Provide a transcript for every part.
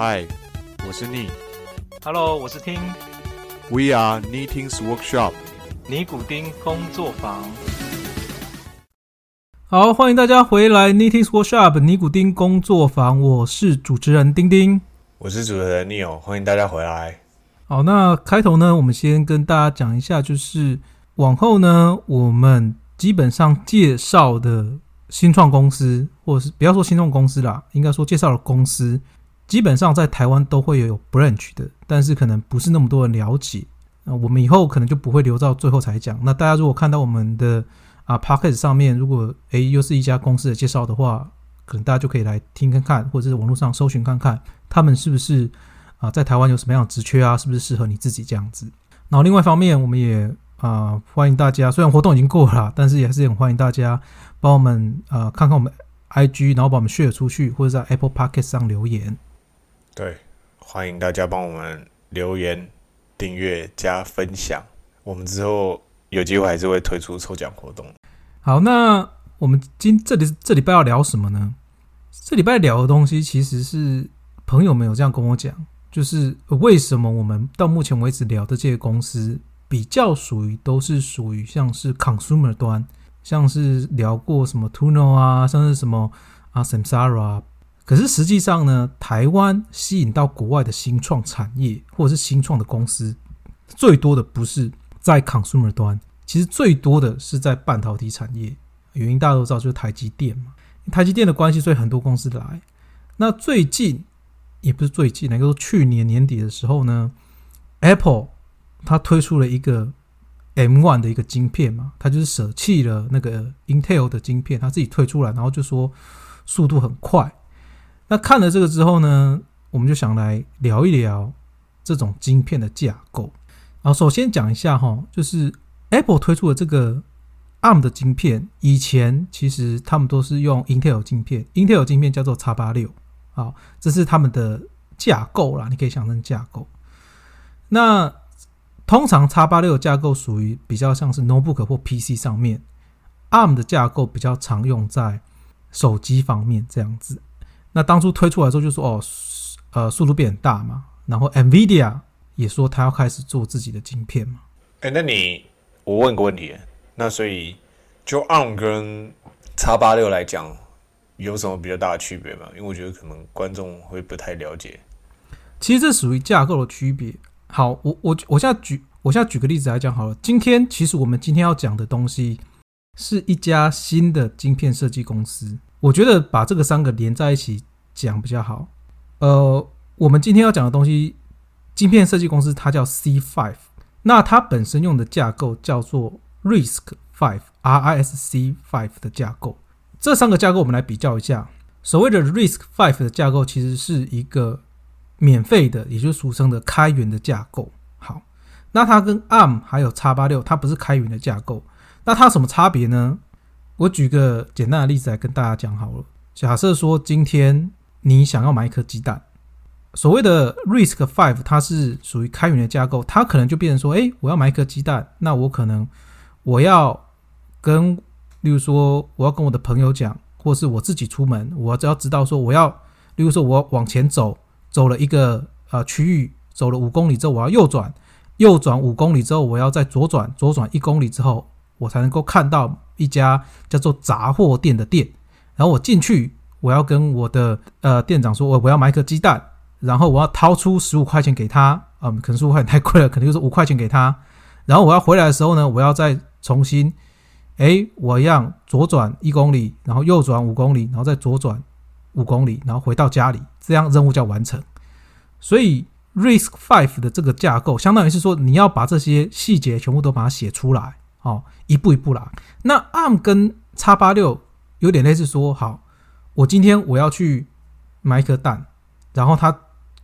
嗨，我是你。Hello，我是听 We are Knitting's Workshop。尼古丁工作坊。好，欢迎大家回来 Knitting Workshop 尼古丁工作坊，我是主持人丁丁。我是主持人 Neil，欢迎大家回来。好，那开头呢，我们先跟大家讲一下，就是往后呢，我们基本上介绍的新创公司，或者是不要说新创公司啦，应该说介绍的公司，基本上在台湾都会有 branch 的，但是可能不是那么多人了解。那我们以后可能就不会留到最后才讲。那大家如果看到我们的啊 p o c k e t 上面，如果诶又是一家公司的介绍的话，可能大家就可以来听看看，或者是网络上搜寻看看，他们是不是啊在台湾有什么样的职缺啊，是不是适合你自己这样子。然后另外一方面，我们也啊欢迎大家，虽然活动已经过了，但是也还是很欢迎大家帮我们啊看看我们 IG，然后把我们 share 出去，或者在 Apple p o c k e t 上留言。对，欢迎大家帮我们留言、订阅、加分享。我们之后有机会还是会推出抽奖活动。好，那我们今这里这礼拜要聊什么呢？这礼拜聊的东西其实是朋友们有这样跟我讲，就是为什么我们到目前为止聊的这些公司比较属于都是属于像是 consumer 端，像是聊过什么 Tuno 啊，像是什么啊 Samsara。可是实际上呢，台湾吸引到国外的新创产业或者是新创的公司，最多的不是在 consumer 端，其实最多的是在半导体产业。原因大家都知道，就是台积电嘛。台积电的关系，所以很多公司来。那最近也不是最近，能够去年年底的时候呢，Apple 它推出了一个 M1 的一个晶片嘛，它就是舍弃了那个 Intel 的晶片，它自己推出来，然后就说速度很快。那看了这个之后呢，我们就想来聊一聊这种晶片的架构。然后首先讲一下哈，就是 Apple 推出的这个 ARM 的晶片，以前其实他们都是用 Intel 晶片，Intel 晶片叫做 X 八六，好，这是他们的架构啦，你可以想成架构。那通常 X 八六架构属于比较像是 notebook 或 PC 上面，ARM 的架构比较常用在手机方面这样子。那当初推出来之后就说哦，呃，速度变很大嘛，然后 NVIDIA 也说他要开始做自己的晶片嘛。哎、那你我问个问题，那所以就 ARM 跟 x 八六来讲，有什么比较大的区别吗？因为我觉得可能观众会不太了解。其实这属于架构的区别。好，我我我现在举我现在举个例子来讲好了。今天其实我们今天要讲的东西是一家新的晶片设计公司。我觉得把这个三个连在一起讲比较好。呃，我们今天要讲的东西，晶片设计公司它叫 C Five，那它本身用的架构叫做 RISC Five，R I S C Five 的架构。这三个架构我们来比较一下。所谓的 RISC Five 的架构其实是一个免费的，也就是俗称的开源的架构。好，那它跟 ARM 还有 x 八六，它不是开源的架构。那它什么差别呢？我举个简单的例子来跟大家讲好了。假设说今天你想要买一颗鸡蛋，所谓的 Risk Five 它是属于开源的架构，它可能就变成说，诶，我要买一颗鸡蛋，那我可能我要跟，例如说我要跟我的朋友讲，或是我自己出门，我只要知道说我要，例如说我要往前走，走了一个呃区域，走了五公里之后，我要右转，右转五公里之后，我要再左转，左转一公里之后，我才能够看到一家叫做杂货店的店，然后我进去，我要跟我的呃店长说，我我要买一颗鸡蛋，然后我要掏出十五块钱给他，嗯，可能十五块钱太贵了，可能就是五块钱给他，然后我要回来的时候呢，我要再重新，诶，我要左转一公里，然后右转五公里，然后再左转五公里，然后回到家里，这样任务叫完成。所以 Risk Five 的这个架构，相当于是说你要把这些细节全部都把它写出来，哦，一步一步来。那 ARM 跟 x 八六有点类似说，好，我今天我要去买一颗蛋，然后它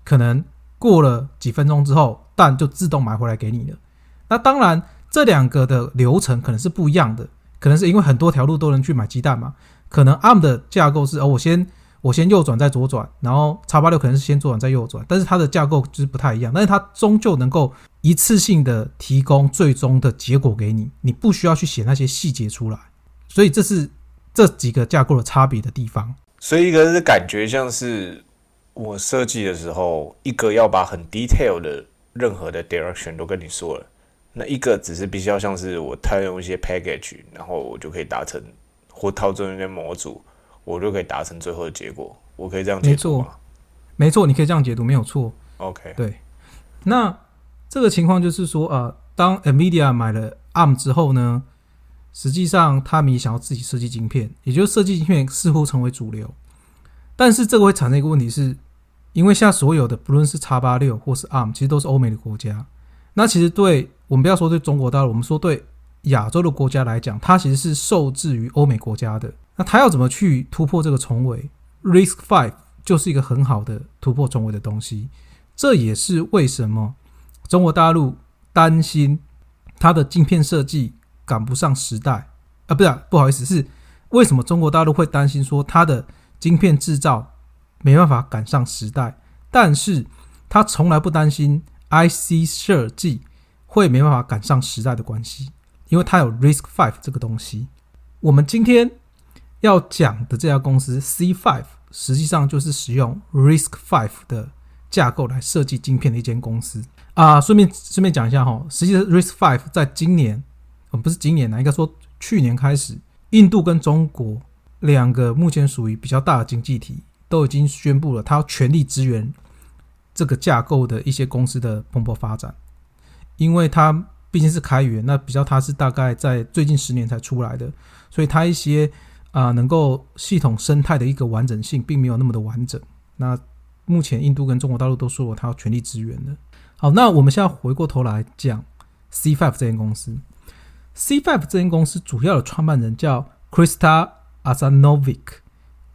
可能过了几分钟之后，蛋就自动买回来给你了。那当然，这两个的流程可能是不一样的，可能是因为很多条路都能去买鸡蛋嘛。可能 ARM 的架构是，哦，我先我先右转再左转，然后 x 八六可能是先左转再右转，但是它的架构就是不太一样，但是它终究能够一次性的提供最终的结果给你，你不需要去写那些细节出来。所以这是这几个架构的差别的地方。所以一个是感觉像是我设计的时候，一个要把很 detail 的任何的 direction 都跟你说了，那一个只是必须要像是我套用一些 package，然后我就可以达成，或套中一些模组，我就可以达成最后的结果。我可以这样解没错没错，你可以这样解读，没有错。？OK，对，那这个情况就是说，呃，当 NVIDIA 买了 ARM 之后呢，实际上他们也想要自己设计晶片，也就是设计晶片似乎成为主流。但是这个会产生一个问题是，因为现在所有的不论是 x 八六或是 ARM，其实都是欧美的国家。那其实对我们不要说对中国大陆，我们说对亚洲的国家来讲，它其实是受制于欧美国家的。那它要怎么去突破这个重围？Risk Five 就是一个很好的突破重围的东西。这也是为什么中国大陆担心它的镜片设计赶不上时代啊，不是、啊，不好意思，是为什么中国大陆会担心说它的晶片制造没办法赶上时代，但是它从来不担心 IC 设计会没办法赶上时代的关系，因为它有 Risk Five 这个东西。我们今天要讲的这家公司 C Five，实际上就是使用 Risk Five 的架构来设计晶片的一间公司啊。顺便顺便讲一下哈，实际上 Risk Five 在今年，呃，不是今年呢，应该说去年开始，印度跟中国两个目前属于比较大的经济体，都已经宣布了，它要全力支援这个架构的一些公司的蓬勃发展，因为它毕竟是开源，那比较它是大概在最近十年才出来的，所以它一些啊、能够系统生态的一个完整性并没有那么的完整。那目前印度跟中国大陆都说了，它要全力支援的。好，那我们现在回过头来讲 C Five 这间公司。C Five 这间公司主要的创办人叫 Krista Asanovic。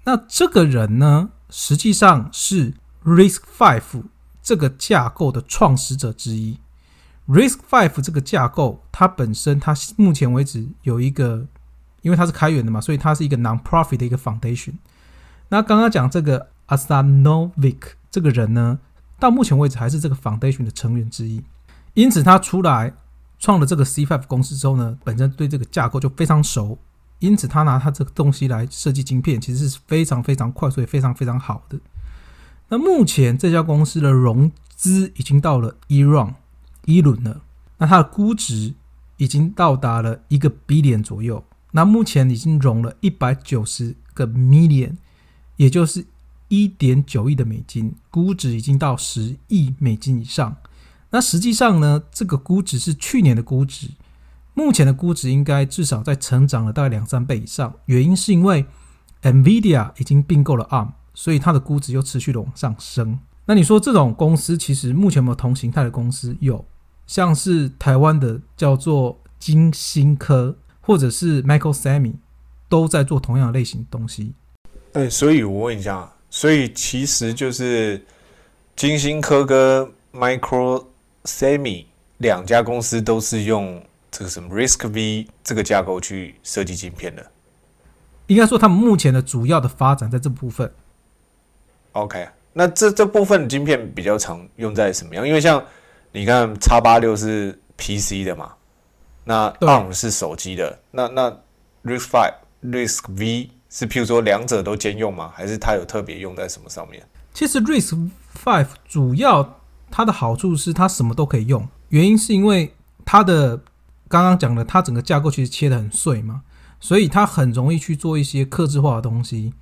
那这个人呢，实际上是 Risk Five 这个架构的创始者之一。Risk Five 这个架构，它本身它目前为止有一个，因为它是开源的嘛，所以它是一个 non-profit 的一个 foundation。那刚刚讲这个 Asanovic 这个人呢，到目前为止还是这个 foundation 的成员之一。因此，他出来创了这个 C5 公司之后呢，本身对这个架构就非常熟，因此他拿他这个东西来设计晶片，其实是非常非常快速也非常非常好的。那目前这家公司的融资已经到了一 round 一轮了，那它的估值已经到达了一个 billion 左右。那目前已经融了一百九十个 million，也就是一点九亿的美金，估值已经到十亿美金以上。那实际上呢，这个估值是去年的估值，目前的估值应该至少在成长了大概两三倍以上。原因是因为 NVIDIA 已经并购了 ARM，所以它的估值又持续的往上升。那你说这种公司其实目前有没有同形态的公司？有，像是台湾的叫做金星科，或者是 Michael Sammy，都在做同样类型的东西。哎，所以我问一下，所以其实就是金星科跟 Micro Semi 两家公司都是用这个什么 Risk V 这个架构去设计晶片的。应该说，他们目前的主要的发展在这部分。OK，那这这部分晶片比较常用在什么样？因为像你看叉八六是 PC 的嘛，那 ARM 是手机的，那那 Risk Five、Risk V 是譬如说两者都兼用吗？还是它有特别用在什么上面？其实 Risk Five 主要它的好处是它什么都可以用，原因是因为它的刚刚讲的，它整个架构其实切得很碎嘛，所以它很容易去做一些克制化的东西。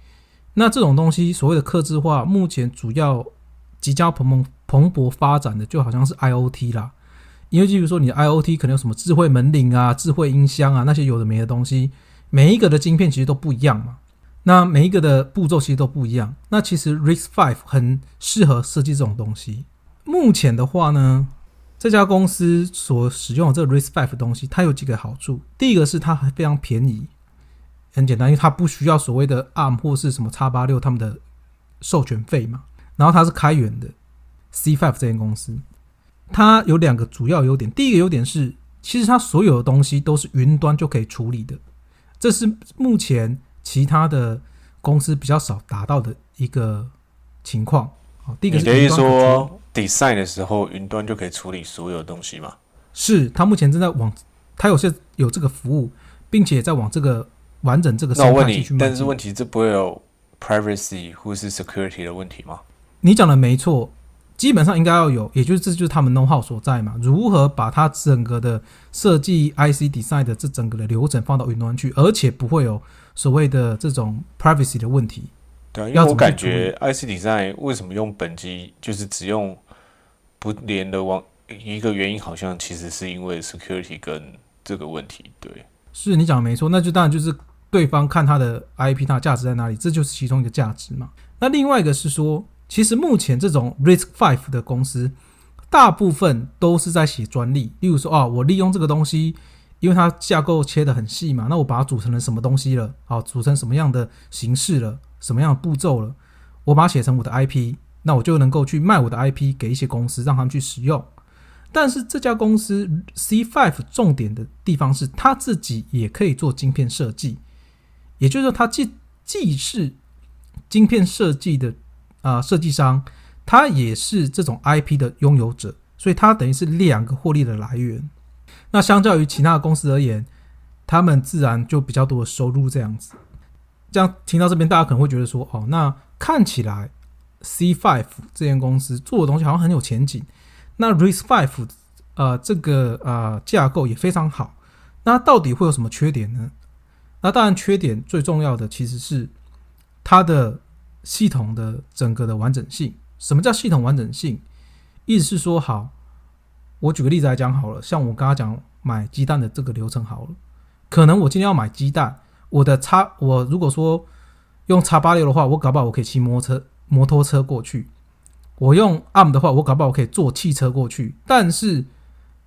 那这种东西所谓的克制化，目前主要即将蓬勃蓬勃发展的，就好像是 IOT 啦。因为，比如说你的 IOT 可能有什么智慧门铃啊、智慧音箱啊那些有的没的东西，每一个的晶片其实都不一样嘛。那每一个的步骤其实都不一样。那其实 RISC Five 很适合设计这种东西。目前的话呢，这家公司所使用的这个 RISC Five 东西，它有几个好处。第一个是它还非常便宜，很简单，因为它不需要所谓的 ARM 或是什么 x 八六他们的授权费嘛。然后它是开源的 C Five 这间公司，它有两个主要优点。第一个优点是，其实它所有的东西都是云端就可以处理的，这是目前其他的公司比较少达到的一个情况。好，第一个是你说 design 的时候，云端就可以处理所有东西吗？是它目前正在往，它有些有这个服务，并且在往这个完整这个生那我问你态去。但是问题这不会有 privacy 或是 security 的问题吗？你讲的没错，基本上应该要有，也就是这就是他们 know how 所在嘛。如何把它整个的设计 IC design 的这整个的流程放到云端去，而且不会有所谓的这种 privacy 的问题。对啊，因要为我感觉 IC design 为什么用本机就是只用不连的网，一个原因好像其实是因为 security 跟这个问题。对，是你讲的没错，那就当然就是对方看它的 IP 它的价值在哪里，这就是其中一个价值嘛。那另外一个是说，其实目前这种 Risk Five 的公司，大部分都是在写专利，例如说啊，我利用这个东西，因为它架构切得很细嘛，那我把它组成了什么东西了，好，组成什么样的形式了，什么样的步骤了，我把它写成我的 IP，那我就能够去卖我的 IP 给一些公司，让他们去使用。但是这家公司 C Five 重点的地方是，它自己也可以做晶片设计，也就是说，它既既是晶片设计的啊、设计商，他也是这种 IP 的拥有者，所以他等于是两个获利的来源。那相较于其他的公司而言，他们自然就比较多的收入这样子。这样听到这边，大家可能会觉得说，哦，那看起来 C Five 这间公司做的东西好像很有前景。那 Rise Five 呃这个呃架构也非常好，那到底会有什么缺点呢？那当然，缺点最重要的其实是它的系统的整个的完整性。什么叫系统完整性？意思是说，好，我举个例子来讲好了，像我刚刚讲买鸡蛋的这个流程好了，可能我今天要买鸡蛋，我的叉，我如果说用叉八六的话，我搞不好我可以骑摩托车摩托车过去。我用 ARM 的话，我搞不好我可以坐汽车过去，但是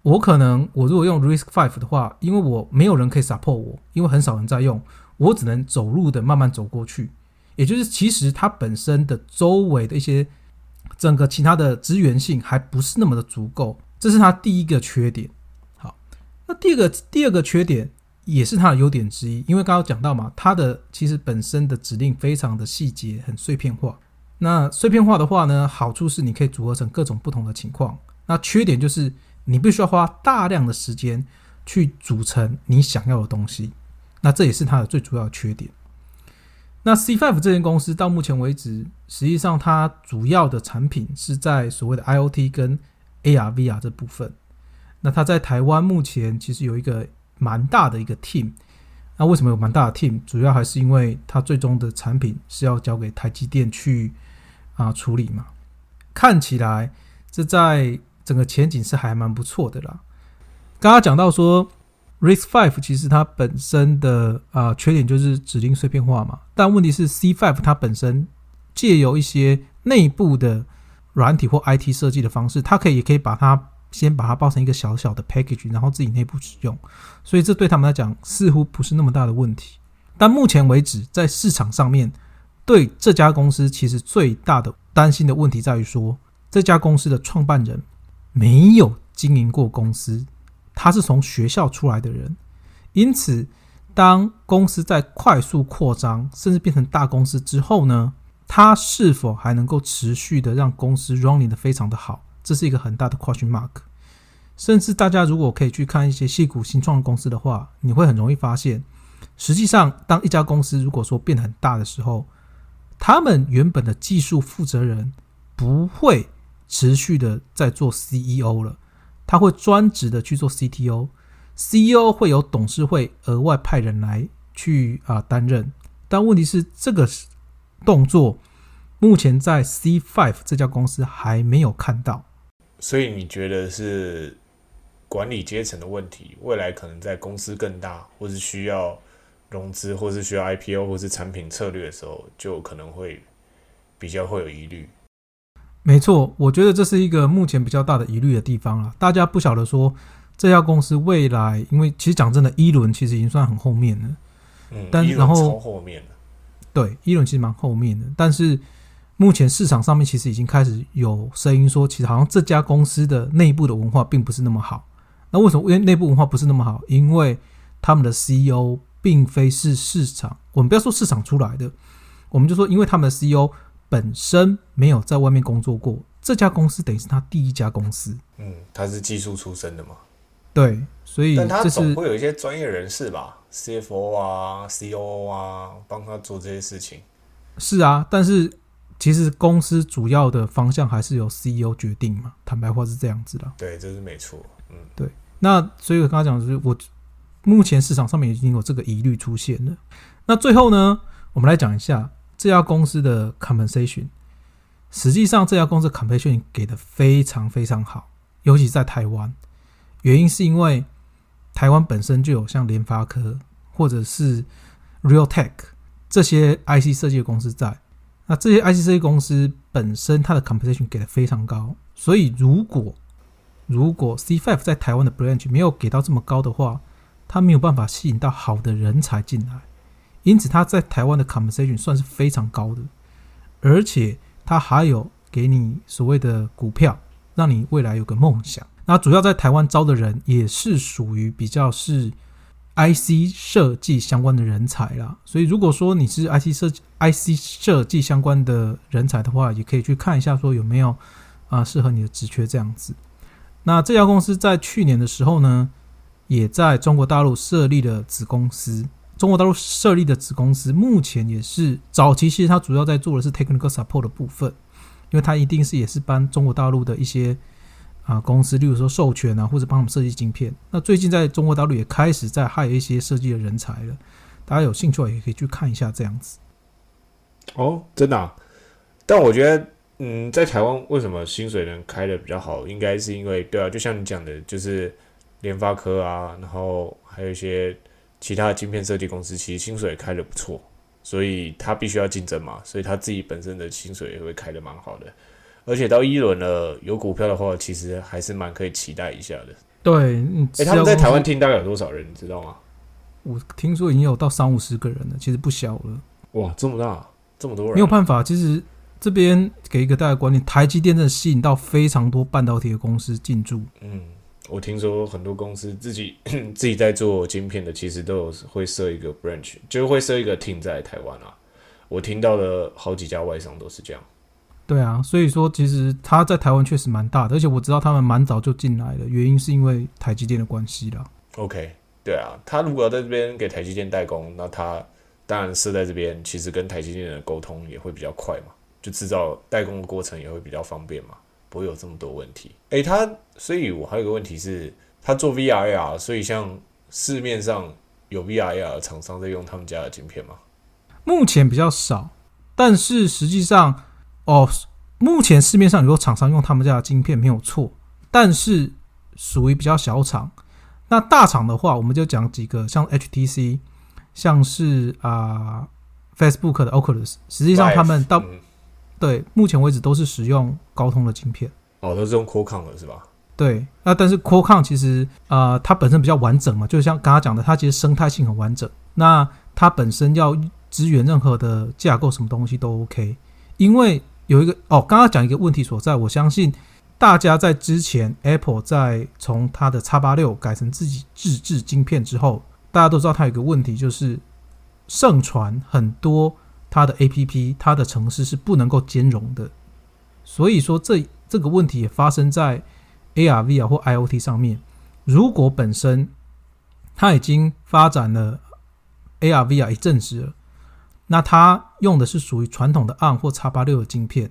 我可能我如果用 Risk Five 的话，因为我没有人可以 support 我，因为很少人在用，我只能走路的慢慢走过去。也就是其实它本身的周围的一些整个其他的资源性还不是那么的足够，这是它第一个缺点。好，那第二个第二个缺点也是它的优点之一，因为刚刚讲到嘛，它的其实本身的指令非常的细节，很碎片化。那碎片化的话呢，好处是你可以组合成各种不同的情况。那缺点就是你必须要花大量的时间去组成你想要的东西。那这也是它的最主要缺点。那 C Five 这间公司到目前为止，实际上它主要的产品是在所谓的 IoT 跟 AR、VR 这部分。那它在台湾目前其实有一个蛮大的一个 team。那为什么有蛮大的 team？主要还是因为它最终的产品是要交给台积电去啊处理嘛。看起来这在整个前景是还蛮不错的啦。刚刚讲到说 RISC Five 其实它本身的啊缺点就是指令碎片化嘛，但问题是 C Five 它本身借由一些内部的软体或 IT 设计的方式，它可以也可以把它先把它包成一个小小的 package，然后自己内部使用，所以这对他们来讲似乎不是那么大的问题。但目前为止，在市场上面，对这家公司其实最大的担心的问题在于说，这家公司的创办人没有经营过公司，他是从学校出来的人，因此当公司在快速扩张，甚至变成大公司之后呢，他是否还能够持续的让公司 running 的非常的好，这是一个很大的 question mark。甚至大家如果可以去看一些细股新创公司的话，你会很容易发现，实际上当一家公司如果说变得很大的时候，他们原本的技术负责人不会持续的在做 CEO 了，他会专职的去做 CTO。CEO 会有董事会额外派人来去啊、担任，但问题是这个动作目前在 C Five 这家公司还没有看到。所以你觉得是管理阶层的问题？未来可能在公司更大，或是需要融资，或是需要 IPO，或是产品策略的时候，就可能会比较会有疑虑。没错，我觉得这是一个目前比较大的疑虑的地方了。大家不晓得说这家公司未来，因为其实讲真的，一轮其实已经算很后面了。嗯，但然后超后面了。对，一轮其实蛮后面的，但是目前市场上面其实已经开始有声音说，其实好像这家公司的内部的文化并不是那么好。那为什么因为内部文化不是那么好？因为他们的 CEO 并非是市场，我们不要说市场出来的，我们就说因为他们的 CEO 本身没有在外面工作过，这家公司等于是他第一家公司。嗯，他是技术出身的嘛，对，所以但他总会有一些专业人士吧，CFO 啊、COO 啊，帮他做这些事情。是啊，但是其实公司主要的方向还是由 CEO 决定嘛，坦白话是这样子的。对，这是没错。嗯，对那所以我刚刚讲的就是，我目前市场上面已经有这个疑虑出现了。那最后呢，我们来讲一下这家公司的 compensation。实际上，这家公司 compensation 给的非常非常好，尤其在台湾。原因是因为台湾本身就有像联发科或者是 Realtek 这些 IC 设计的公司在。那这些 IC 设计公司本身它的 compensation 给的非常高，所以如果如果 C5 在台湾的 branch 没有给到这么高的话，它没有办法吸引到好的人才进来，因此他在台湾的 compensation 算是非常高的，而且他还有给你所谓的股票，让你未来有个梦想。那主要在台湾招的人也是属于比较是 IC 设计相关的人才啦，所以如果说你是 IC 设计 IC 设计相关的人才的话，也可以去看一下说有没有啊适合你的职缺这样子。那这家公司在去年的时候呢，也在中国大陆设立了子公司。中国大陆设立的子公司，目前也是早期，其实它主要在做的是 technical support 的部分，因为它一定是也是帮中国大陆的一些啊公司，例如说授权啊，或者帮他们设计晶片。那最近在中国大陆也开始在害一些设计的人才了，大家有兴趣也可以去看一下这样子。哦，真的、啊。但我觉得，嗯，在台湾为什么薪水能开的比较好，应该是因为，对啊，就像你讲的，就是联发科啊，然后还有一些其他的晶片设计公司，其实薪水开的不错，所以他必须要竞争嘛，所以他自己本身的薪水也会开的蛮好的。而且到一轮了，有股票的话，其实还是蛮可以期待一下的。对，嗯，诶，他们在台湾听大概有多少人，你知道吗？我听说已经有到三五十个人了，其实不小了。哇，这么大，这么多人，没有办法，其实这边给一个大家观念，台积电真的吸引到非常多半导体的公司进驻。嗯，我听说很多公司自己 自己在做晶片的，其实都有会设一个 branch，就会设一个 team 在台湾啊。我听到的好几家外商都是这样。对啊，所以说其实他在台湾确实蛮大的，而且我知道他们蛮早就进来了，原因是因为台积电的关系啦。OK，对啊，他如果要在这边给台积电代工，那他当然设在这边，其实跟台积电的沟通也会比较快嘛，就制造代工的过程也会比较方便嘛，不会有这么多问题。诶，他，所以我还有个问题是，他做 VRR，所以像市面上有 VRR 的厂商在用他们家的晶片吗？目前比较少，但是实际上，哦，目前市面上有厂商用他们家的晶片没有错，但是属于比较小厂。那大厂的话，我们就讲几个，像 HTC，像是啊、Facebook 的 Oculus，实际上他们到嗯对目前为止都是使用高通的晶片。哦，都是用 Qualcomm 的是吧？对，那但是 Qualcomm 其实呃，它本身比较完整嘛，就像刚刚讲的，它其实生态性很完整。那它本身要支援任何的架构，什么东西都 OK。因为有一个哦，刚刚讲一个问题所在，我相信大家在之前 Apple 在从它的 X 八六改成自己自制晶片之后，大家都知道它有一个问题，就是盛传很多它的 APP、它的城市是不能够兼容的。所以说这这个问题也发生在 AR、VR 或 IoT 上面。如果本身它已经发展了 AR、VR 一阵子了，那它用的是属于传统的 ARM 或 X 八六的晶片。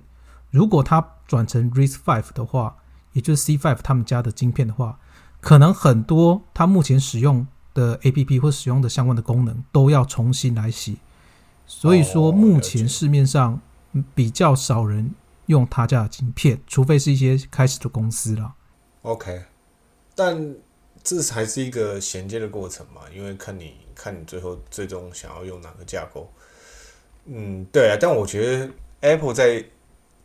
如果它转成 RISC-V 的话，也就是 C Five 他们家的晶片的话，可能很多它目前使用的 APP 或使用的相关的功能都要重新来写。所以说，哦目前市面上嗯比较少人用他家的晶片，除非是一些开始的公司啦。OK，但这还是一个衔接的过程嘛，因为看你看你最后最终想要用哪个架构。嗯，对啊，但我觉得 Apple 在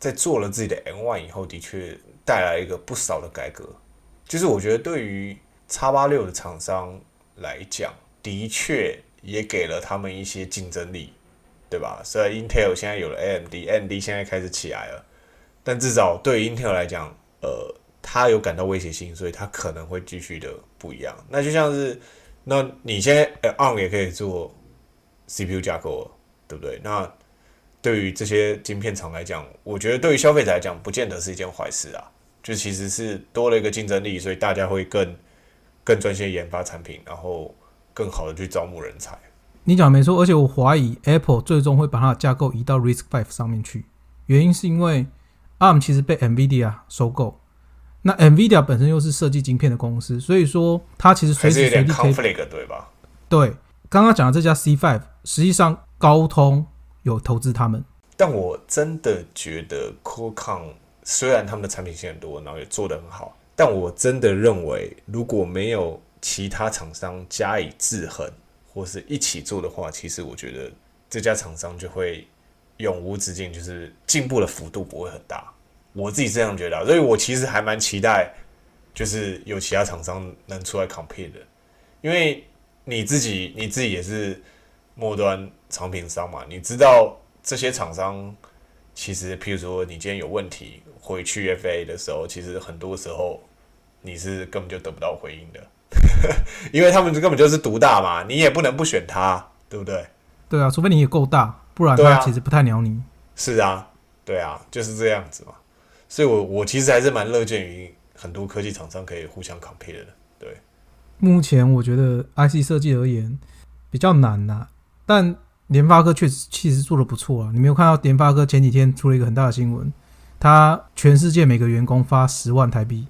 在做了自己的 M One 以后，的确带来一个不少的改革。就是我觉得对于 X 八六的厂商来讲，的确也给了他们一些竞争力，对吧？虽然 Intel 现在有了 AMD，AMD 现在开始起来了，但至少对于 Intel 来讲，呃，它有感到威胁性，所以它可能会继续的不一样。那就像是，那你现在 ARM 也可以做 CPU 架构了，对不对？那对于这些晶片厂来讲，我觉得对于消费者来讲，不见得是一件坏事啊。就其实是多了一个竞争力，所以大家会更更专心研发产品，然后更好的去招募人才。你讲得没错，而且我怀疑 Apple 最终会把它的架构移到 Risk Five 上面去，原因是因为 ARM 其实被 NVIDIA 收购，那 NVIDIA 本身又是设计晶片的公司，所以说它其实随时随地可以 conflict 对吧？对。刚刚讲的这家 C Five，实际上高通有投资他们，但我真的觉得 Qualcomm 虽然他们的产品线很多，然后也做得很好，但我真的认为如果没有其他厂商加以制衡，或是一起做的话，其实我觉得这家厂商就会永无止境，就是进步的幅度不会很大。我自己这样觉得、所以我其实还蛮期待，就是有其他厂商能出来 compete 的，因为你自己你自己也是末端产品商嘛，你知道这些厂商其实，譬如说你今天有问题回去 FA 的时候，其实很多时候你是根本就得不到回应的，因为他们根本就是独大嘛，你也不能不选他，对不对？对啊，除非你也够大，不然对啊它其实不太鸟你。是啊，对啊，就是这样子嘛。所以我我其实还是蛮乐见于很多科技厂商可以互相 compare 的。对，目前我觉得 IC 设计而言比较难呐、但联发科确实其实做的不错啊。你没有看到联发科前几天出了一个很大的新闻，他全世界每个员工发十万台币，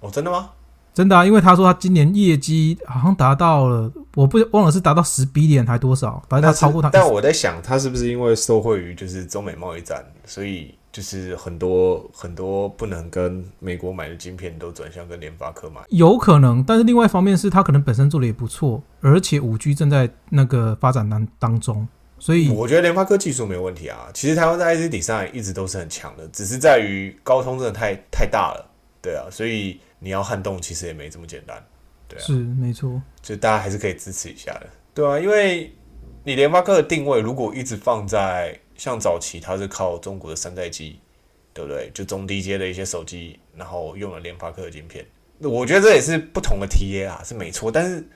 哦，真的吗？真的啊，因为他说他今年业绩好像达到了，我不忘了是达到十 B 点还多少，反正他超过他。但我在想，他是不是因为受惠于就是中美贸易战，所以就是很多很多不能跟美国买的晶片都转向跟联发科买。有可能，但是另外一方面是他可能本身做的也不错，而且五 G 正在那个发展当当中，所以我觉得联发科技术没有问题啊。其实台湾在 IC design 一直都是很强的，只是在于高通真的太太大了，对啊，所以你要撼动其实也没这么简单，对啊，是没错。就大家还是可以支持一下的，对啊，因为你联发科的定位如果一直放在像早期它是靠中国的山寨机，对不对？就中低阶的一些手机，然后用了联发科的晶片，那我觉得这也是不同的 TA 啊，是没错，但是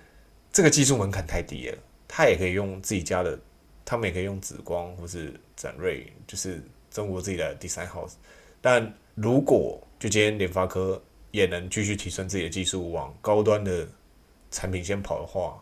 这个技术门槛太低了，它也可以用自己家的，他们也可以用紫光或是展锐，就是中国自己的 design house。但如果就今天联发科也能继续提升自己的技术，往高端的产品先跑的话，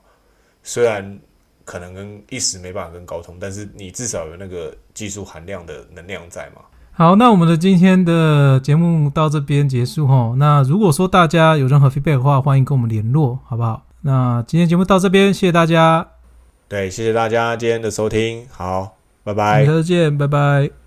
虽然可能跟一时没办法跟高通，但是你至少有那个技术含量的能量在嘛。好，那我们的今天的节目到这边结束哈。那如果说大家有任何 feedback 的话，欢迎跟我们联络，好不好？那今天节目到这边，谢谢大家，对，谢谢大家今天的收听，好，拜拜下。次见，拜拜。